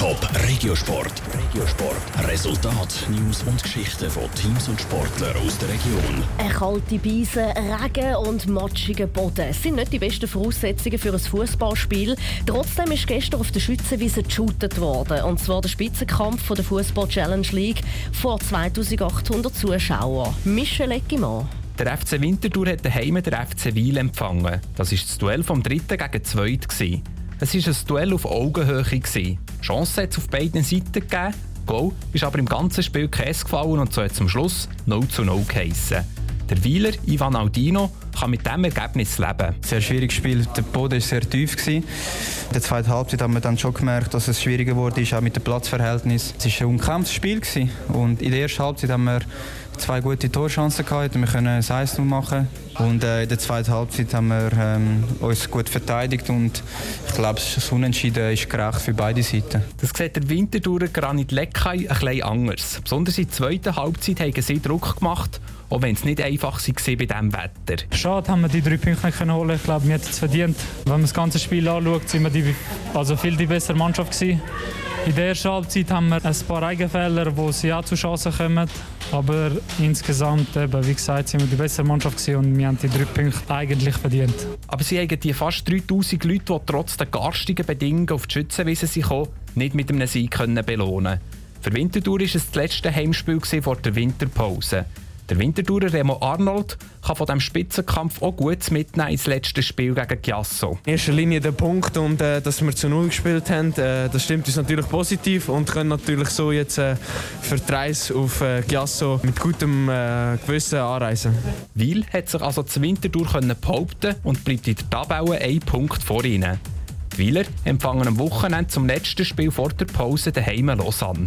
Top Regiosport. Regiosport. Resultat, News und Geschichten von Teams und Sportlern aus der Region. Eine kalte Beise, Regen und matschiger Boden sind nicht die besten Voraussetzungen für ein Fußballspiel. Trotzdem ist gestern auf der Schützenwiese geshootet worden. Und zwar der Spitzenkampf von der Fußball Challenge League vor 2800 Zuschauern. Michel Eckimann. Der FC Winterthur hat daheim der FC Wiel empfangen. Das war das Duell vom dritten gegen zweiten. Es war ein Duell auf Augenhöhe. Chance hat es auf beiden Seiten gegeben. Goal ist aber im ganzen Spiel Käse gefallen und so hat zum Schluss 0 zu 0 geheissen. Der Wieler Ivan Aldino kann mit diesem Ergebnis leben. Sehr schwieriges Spiel. Der Boden war sehr tief. In der zweiten Halbzeit haben wir dann schon gemerkt, dass es schwieriger wurde, auch mit dem Platzverhältnis. Es war ein umkämpftes Spiel. Und in der ersten Halbzeit haben wir zwei gute Torchancen gehabt. Wir können ein 1 machen. Und äh, in der zweiten Halbzeit haben wir ähm, uns gut verteidigt und ich glaube, das Unentschieden ist gerecht für beide Seiten. Das sieht der Winterthurer Granit Leckay ein bisschen anders. Besonders in der zweiten Halbzeit haben sie Druck gemacht, auch wenn es nicht einfach war bei diesem Wetter. Schade, haben wir die drei Punkte nicht holen. Ich glaube, wir hätten es verdient. Wenn man das ganze Spiel anschaut, sind wir die, also viel die bessere Mannschaft gewesen. In der ersten Halbzeit haben wir ein paar Eigenfehler, wo sie auch zu Chancen kommen. Aber insgesamt, eben, wie gesagt, sind wir die bessere Mannschaft und wir haben die drei Punkte eigentlich verdient. Aber sie haben die fast 3000 Leute, die trotz der garstigen Bedingungen auf die Schützenwiese sind, nicht mit einem Sieg belohnen können. Für Winterthur war es das letzte Heimspiel vor der Winterpause. Der Winterthurer Remo Arnold kann von diesem Spitzenkampf auch gut mitnehmen ins letzte Spiel gegen Giasso. In erster Linie der Punkt und äh, dass wir zu Null gespielt haben, äh, das stimmt uns natürlich positiv und können natürlich so jetzt äh, für die Reise auf äh, Giasso mit gutem äh, Gewissen anreisen. Weil hat sich also zu Winterthur behaupten und bleibt in der Tabelle ein Punkt vor ihnen. Die Wieler empfangen am Wochenende zum letzten Spiel vor der Pause daheim Lausanne.